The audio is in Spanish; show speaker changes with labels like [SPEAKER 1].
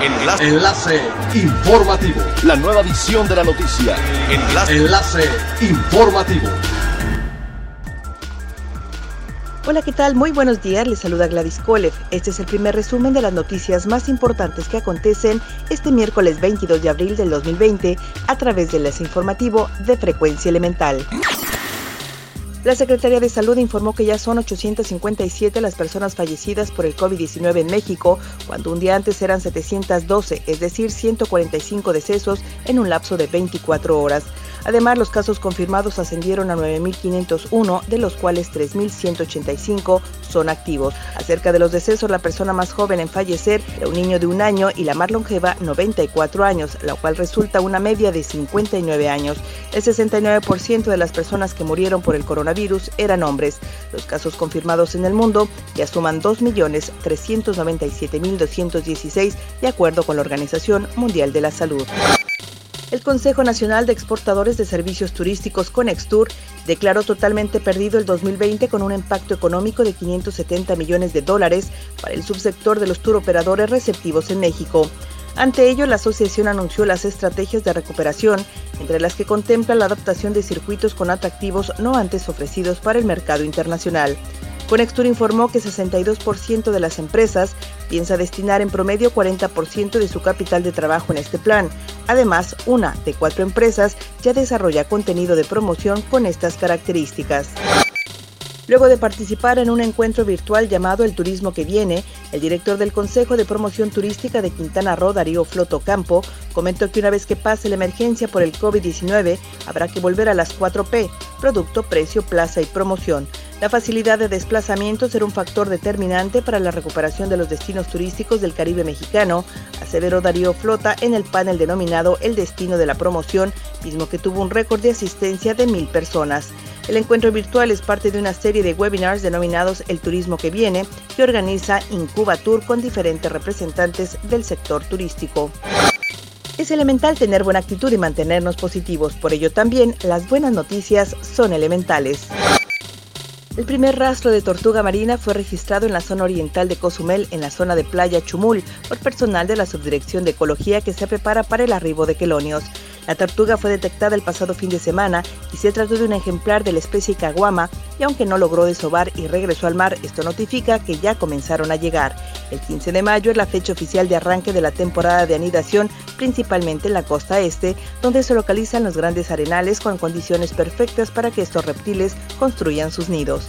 [SPEAKER 1] Enlace. Enlace informativo.
[SPEAKER 2] La nueva edición de la noticia.
[SPEAKER 1] Enlace. Enlace informativo.
[SPEAKER 3] Hola, ¿qué tal? Muy buenos días, les saluda Gladys Kolev. Este es el primer resumen de las noticias más importantes que acontecen este miércoles 22 de abril del 2020 a través del enlace informativo de Frecuencia Elemental. La Secretaría de Salud informó que ya son 857 las personas fallecidas por el COVID-19 en México, cuando un día antes eran 712, es decir, 145 decesos en un lapso de 24 horas. Además, los casos confirmados ascendieron a 9.501, de los cuales 3.185 son activos. Acerca de los decesos, la persona más joven en fallecer era un niño de un año y la más longeva 94 años, la cual resulta una media de 59 años. El 69% de las personas que murieron por el coronavirus eran hombres. Los casos confirmados en el mundo ya suman 2.397.216 de acuerdo con la Organización Mundial de la Salud. El Consejo Nacional de Exportadores de Servicios Turísticos Conextur declaró totalmente perdido el 2020 con un impacto económico de 570 millones de dólares para el subsector de los turoperadores receptivos en México. Ante ello, la asociación anunció las estrategias de recuperación, entre las que contempla la adaptación de circuitos con atractivos no antes ofrecidos para el mercado internacional. Conextur informó que 62% de las empresas piensa destinar en promedio 40% de su capital de trabajo en este plan. Además, una de cuatro empresas ya desarrolla contenido de promoción con estas características. Luego de participar en un encuentro virtual llamado El Turismo que Viene, el director del Consejo de Promoción Turística de Quintana Roo, Darío Floto Campo, comentó que una vez que pase la emergencia por el COVID-19, habrá que volver a las 4P, producto, precio, plaza y promoción. La facilidad de desplazamiento será un factor determinante para la recuperación de los destinos turísticos del Caribe mexicano, aseveró Darío Flota en el panel denominado El Destino de la Promoción, mismo que tuvo un récord de asistencia de mil personas. El encuentro virtual es parte de una serie de webinars denominados El Turismo que Viene, que organiza Incuba Tour con diferentes representantes del sector turístico. Es elemental tener buena actitud y mantenernos positivos, por ello también las buenas noticias son elementales. El primer rastro de tortuga marina fue registrado en la zona oriental de Cozumel, en la zona de Playa Chumul, por personal de la Subdirección de Ecología que se prepara para el arribo de quelonios. La tortuga fue detectada el pasado fin de semana y se trató de un ejemplar de la especie caguama y aunque no logró desovar y regresó al mar, esto notifica que ya comenzaron a llegar. El 15 de mayo es la fecha oficial de arranque de la temporada de anidación, principalmente en la costa este, donde se localizan los grandes arenales con condiciones perfectas para que estos reptiles construyan sus nidos.